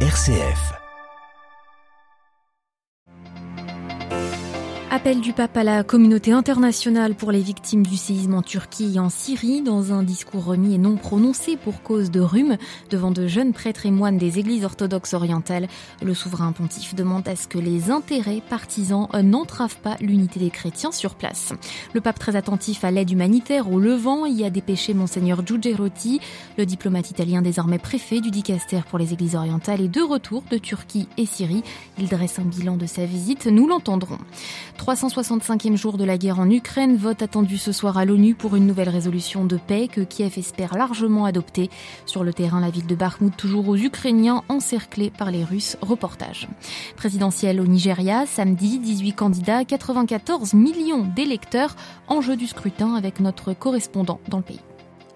RCF. Appel du pape à la communauté internationale pour les victimes du séisme en Turquie et en Syrie dans un discours remis et non prononcé pour cause de rhume devant de jeunes prêtres et moines des églises orthodoxes orientales. Le souverain pontife demande à ce que les intérêts partisans n'entravent pas l'unité des chrétiens sur place. Le pape très attentif à l'aide humanitaire au Levant y a dépêché monseigneur Giugerotti, le diplomate italien désormais préfet du dicaster pour les églises orientales et de retour de Turquie et Syrie. Il dresse un bilan de sa visite, nous l'entendrons. 365e jour de la guerre en Ukraine, vote attendu ce soir à l'ONU pour une nouvelle résolution de paix que Kiev espère largement adopter. Sur le terrain, la ville de Bakhmut toujours aux Ukrainiens encerclés par les Russes. Reportage. Présidentielle au Nigeria, samedi, 18 candidats, 94 millions d'électeurs. Enjeu du scrutin avec notre correspondant dans le pays.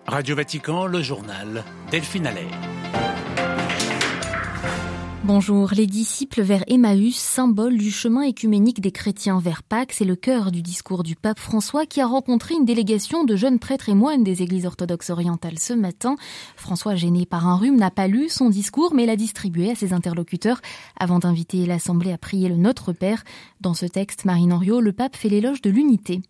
Radio Vatican, le journal Delphine Allaire. Bonjour, les disciples vers Emmaüs, symbole du chemin écuménique des chrétiens vers Pâques, c'est le cœur du discours du pape François qui a rencontré une délégation de jeunes prêtres et moines des églises orthodoxes orientales ce matin. François, gêné par un rhume, n'a pas lu son discours mais l'a distribué à ses interlocuteurs avant d'inviter l'Assemblée à prier le Notre Père. Dans ce texte, Marine Henriot, le pape fait l'éloge de l'unité.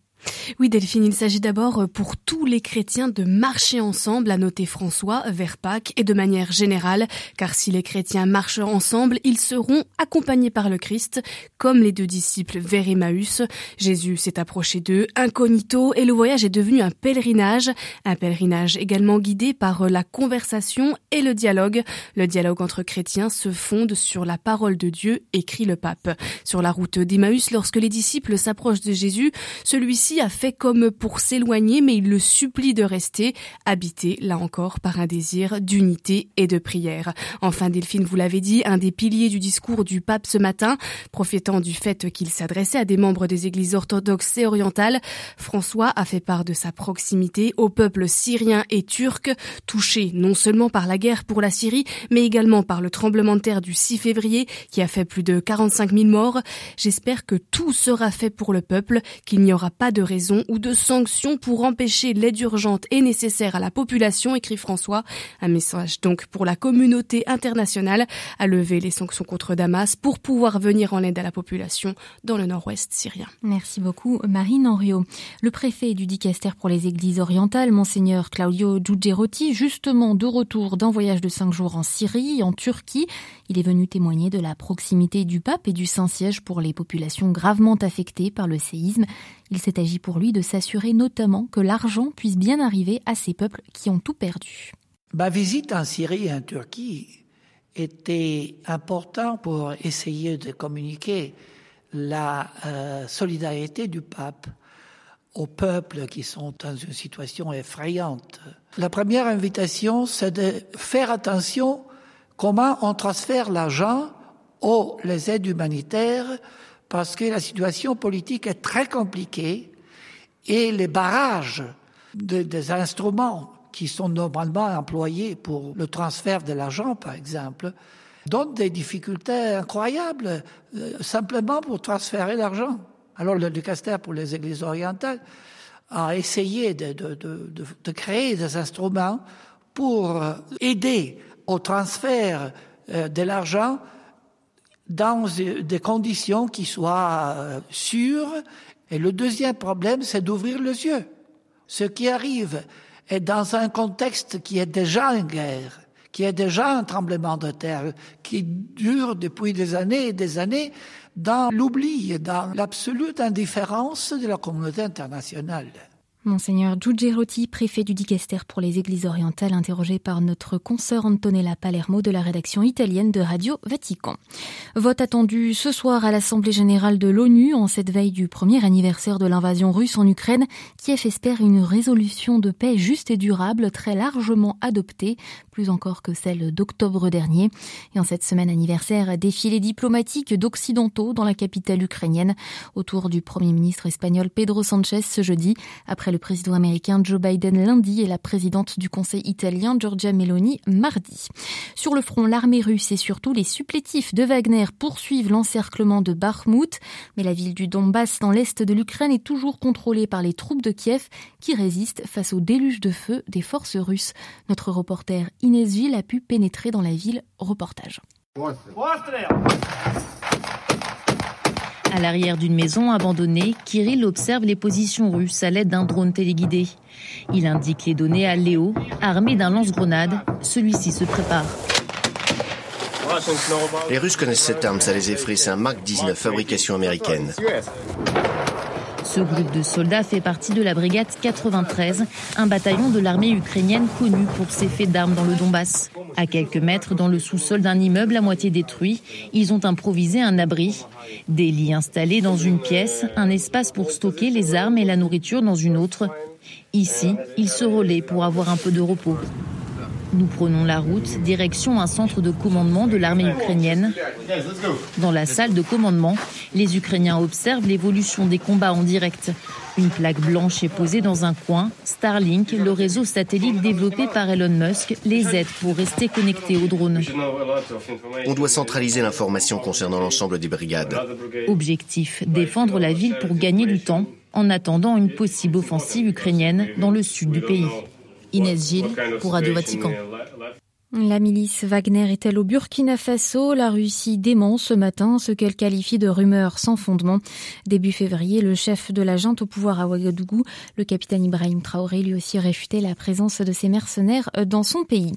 Oui, Delphine, il s'agit d'abord euh, pour tous les chrétiens de marcher ensemble, a noté François, vers Pâques et de manière générale, car si les chrétiens marchent ensemble, ils seront accompagnés par le Christ, comme les deux disciples vers Emmaüs. Jésus s'est approché d'eux incognito et le voyage est devenu un pèlerinage, un pèlerinage également guidé par la conversation et le dialogue. Le dialogue entre chrétiens se fonde sur la parole de Dieu, écrit le pape. Sur la route d'Emmaüs, lorsque les disciples s'approchent de Jésus, celui-ci a fait comme pour s'éloigner, mais il le supplie de rester, habité, là encore, par un désir d'unité et de prière. Enfin, Delphine, vous l'avez dit, un des piliers du discours du pape ce matin, profitant du fait qu'il s'adressait à des membres des églises orthodoxes et orientales, François a fait part de sa proximité au peuple syrien et turc, touché non seulement par la guerre pour la Syrie, mais également par le tremblement de terre du 6 février qui a fait plus de 45 000 morts. J'espère que tout sera fait pour le peuple, qu'il n'y aura pas de de raison ou de sanctions pour empêcher l'aide urgente et nécessaire à la population, écrit François. Un message donc pour la communauté internationale à lever les sanctions contre Damas pour pouvoir venir en aide à la population dans le nord-ouest syrien. Merci beaucoup Marine Henriot. Le préfet du Dicaster pour les églises orientales, monseigneur Claudio Giugerotti, justement de retour d'un voyage de cinq jours en Syrie, en Turquie, il est venu témoigner de la proximité du pape et du Saint-Siège pour les populations gravement affectées par le séisme. Il s'est agi pour lui de s'assurer notamment que l'argent puisse bien arriver à ces peuples qui ont tout perdu. Ma visite en Syrie et en Turquie était importante pour essayer de communiquer la euh, solidarité du pape aux peuples qui sont dans une situation effrayante. La première invitation, c'est de faire attention comment on transfère l'argent aux les aides humanitaires parce que la situation politique est très compliquée et les barrages des instruments qui sont normalement employés pour le transfert de l'argent, par exemple, donnent des difficultés incroyables euh, simplement pour transférer l'argent. Alors le Ducaster pour les églises orientales a essayé de, créer des instruments pour aider au transfert euh, de l'argent dans des conditions qui soient euh, sûres. Et le deuxième problème, c'est d'ouvrir les yeux. Ce qui arrive est dans un contexte qui est déjà une guerre, qui est déjà un tremblement de terre, qui dure depuis des années et des années dans l'oubli, dans l'absolue indifférence de la communauté internationale. Monseigneur Giugerotti, préfet du Dicaster pour les Églises orientales, interrogé par notre consoeur Antonella Palermo de la rédaction italienne de Radio Vatican. Vote attendu ce soir à l'Assemblée générale de l'ONU en cette veille du premier anniversaire de l'invasion russe en Ukraine. Kiev espère une résolution de paix juste et durable très largement adoptée, plus encore que celle d'octobre dernier. Et en cette semaine anniversaire, défilé diplomatique d'occidentaux dans la capitale ukrainienne autour du premier ministre espagnol Pedro Sanchez ce jeudi après le président américain Joe Biden lundi et la présidente du Conseil italien Giorgia Meloni mardi. Sur le front, l'armée russe et surtout les supplétifs de Wagner poursuivent l'encerclement de Bakhmut, mais la ville du Donbass dans l'est de l'Ukraine est toujours contrôlée par les troupes de Kiev qui résistent face au déluge de feu des forces russes. Notre reporter Inès Gilles a pu pénétrer dans la ville. Reportage. À l'arrière d'une maison abandonnée, Kirill observe les positions russes à l'aide d'un drone téléguidé. Il indique les données à Léo, armé d'un lance-grenade. Celui-ci se prépare. Les Russes connaissent cette arme, ça les effraie. C'est un Mark 19, fabrication américaine. Ce groupe de soldats fait partie de la brigade 93, un bataillon de l'armée ukrainienne connu pour ses faits d'armes dans le Donbass. À quelques mètres dans le sous-sol d'un immeuble à moitié détruit, ils ont improvisé un abri. Des lits installés dans une pièce, un espace pour stocker les armes et la nourriture dans une autre. Ici, ils se relaient pour avoir un peu de repos. Nous prenons la route, direction un centre de commandement de l'armée ukrainienne. Dans la salle de commandement, les Ukrainiens observent l'évolution des combats en direct. Une plaque blanche est posée dans un coin. Starlink, le réseau satellite développé par Elon Musk, les aide pour rester connectés aux drones. On doit centraliser l'information concernant l'ensemble des brigades. Objectif, défendre la ville pour gagner du temps en attendant une possible offensive ukrainienne dans le sud du pays. Inès Gilles pour Radio Vatican. La milice Wagner est-elle au Burkina Faso? La Russie dément ce matin ce qu'elle qualifie de rumeurs sans fondement. Début février, le chef de la junte au pouvoir à Ouagadougou, le capitaine Ibrahim Traoré, lui aussi réfuté la présence de ces mercenaires dans son pays.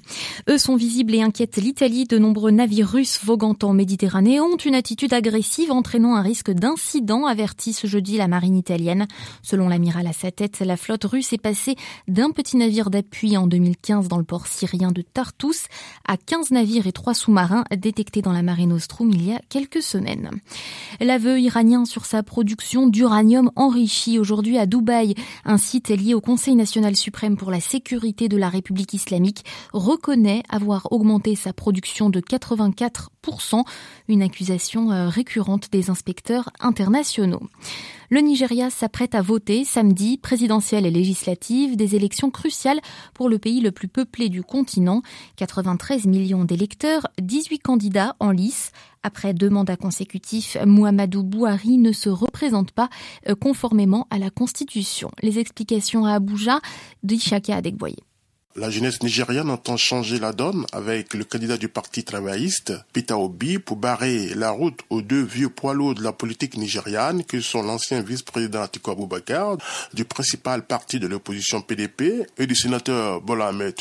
Eux sont visibles et inquiètent l'Italie. De nombreux navires russes voguant en Méditerranée ont une attitude agressive entraînant un risque d'incident, avertit ce jeudi la marine italienne. Selon l'amiral à sa tête, la flotte russe est passée d'un petit navire d'appui en 2015 dans le port syrien de Tartous à 15 navires et 3 sous-marins détectés dans la marée Nostrum il y a quelques semaines. L'aveu iranien sur sa production d'uranium enrichi aujourd'hui à Dubaï, un site lié au Conseil national suprême pour la sécurité de la République islamique, reconnaît avoir augmenté sa production de 84%, une accusation euh, récurrente des inspecteurs internationaux. Le Nigeria s'apprête à voter samedi, présidentielle et législative, des élections cruciales pour le pays le plus peuplé du continent. 93 millions d'électeurs, 18 candidats en lice. Après deux mandats consécutifs, Muhammadu Buhari ne se représente pas euh, conformément à la Constitution. Les explications à Abuja d'Ishaka Adegboye. La jeunesse nigériane entend changer la donne avec le candidat du parti travailliste, Peter Obi, pour barrer la route aux deux vieux poids lourds de la politique nigériane que sont l'ancien vice-président Atiku Abubakar du principal parti de l'opposition PDP et du sénateur Bola Ahmed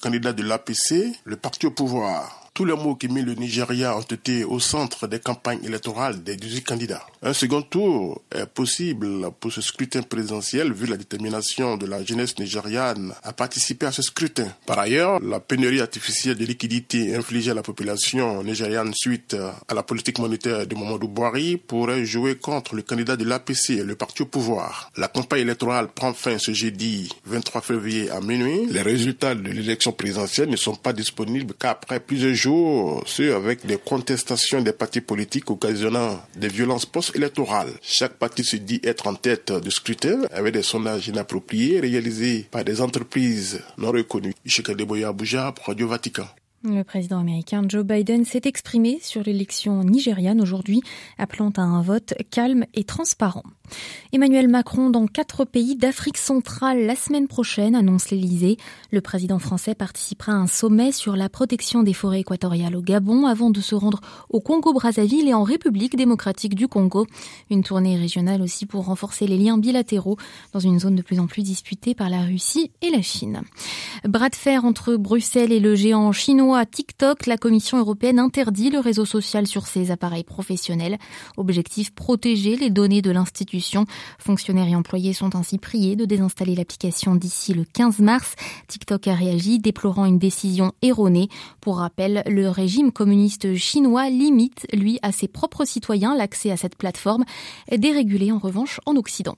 candidat de l'APC, le parti au pouvoir. Tous les mots qui mis le Nigeria ont été au centre des campagnes électorales des 18 candidats. Un second tour est possible pour ce scrutin présidentiel vu la détermination de la jeunesse nigériane à participer à ce scrutin. Par ailleurs, la pénurie artificielle de liquidités infligée à la population nigériane suite à la politique monétaire de Mamadou Bouhari pourrait jouer contre le candidat de l'APC, le parti au pouvoir. La campagne électorale prend fin ce jeudi 23 février à minuit. Les résultats de l'élection présidentielle ne sont pas disponibles qu'après plusieurs jours ceux avec des contestations des partis politiques occasionnant des violences post-électorales. Chaque parti se dit être en tête de scrutin avec des sondages inappropriés réalisés par des entreprises non reconnues. Abuja, Radio Vatican. Le président américain Joe Biden s'est exprimé sur l'élection nigériane aujourd'hui, appelant à un vote calme et transparent. Emmanuel Macron dans quatre pays d'Afrique centrale la semaine prochaine, annonce l'Elysée. Le président français participera à un sommet sur la protection des forêts équatoriales au Gabon avant de se rendre au Congo-Brazzaville et en République démocratique du Congo. Une tournée régionale aussi pour renforcer les liens bilatéraux dans une zone de plus en plus disputée par la Russie et la Chine. Bras de fer entre Bruxelles et le géant TikTok, la Commission européenne interdit le réseau social sur ses appareils professionnels. Objectif protéger les données de l'institution Fonctionnaires et employés sont ainsi priés de désinstaller l'application d'ici le 15 mars. TikTok a réagi, déplorant une décision erronée. Pour rappel, le régime communiste chinois limite, lui, à ses propres citoyens l'accès à cette plateforme, dérégulée en revanche en Occident.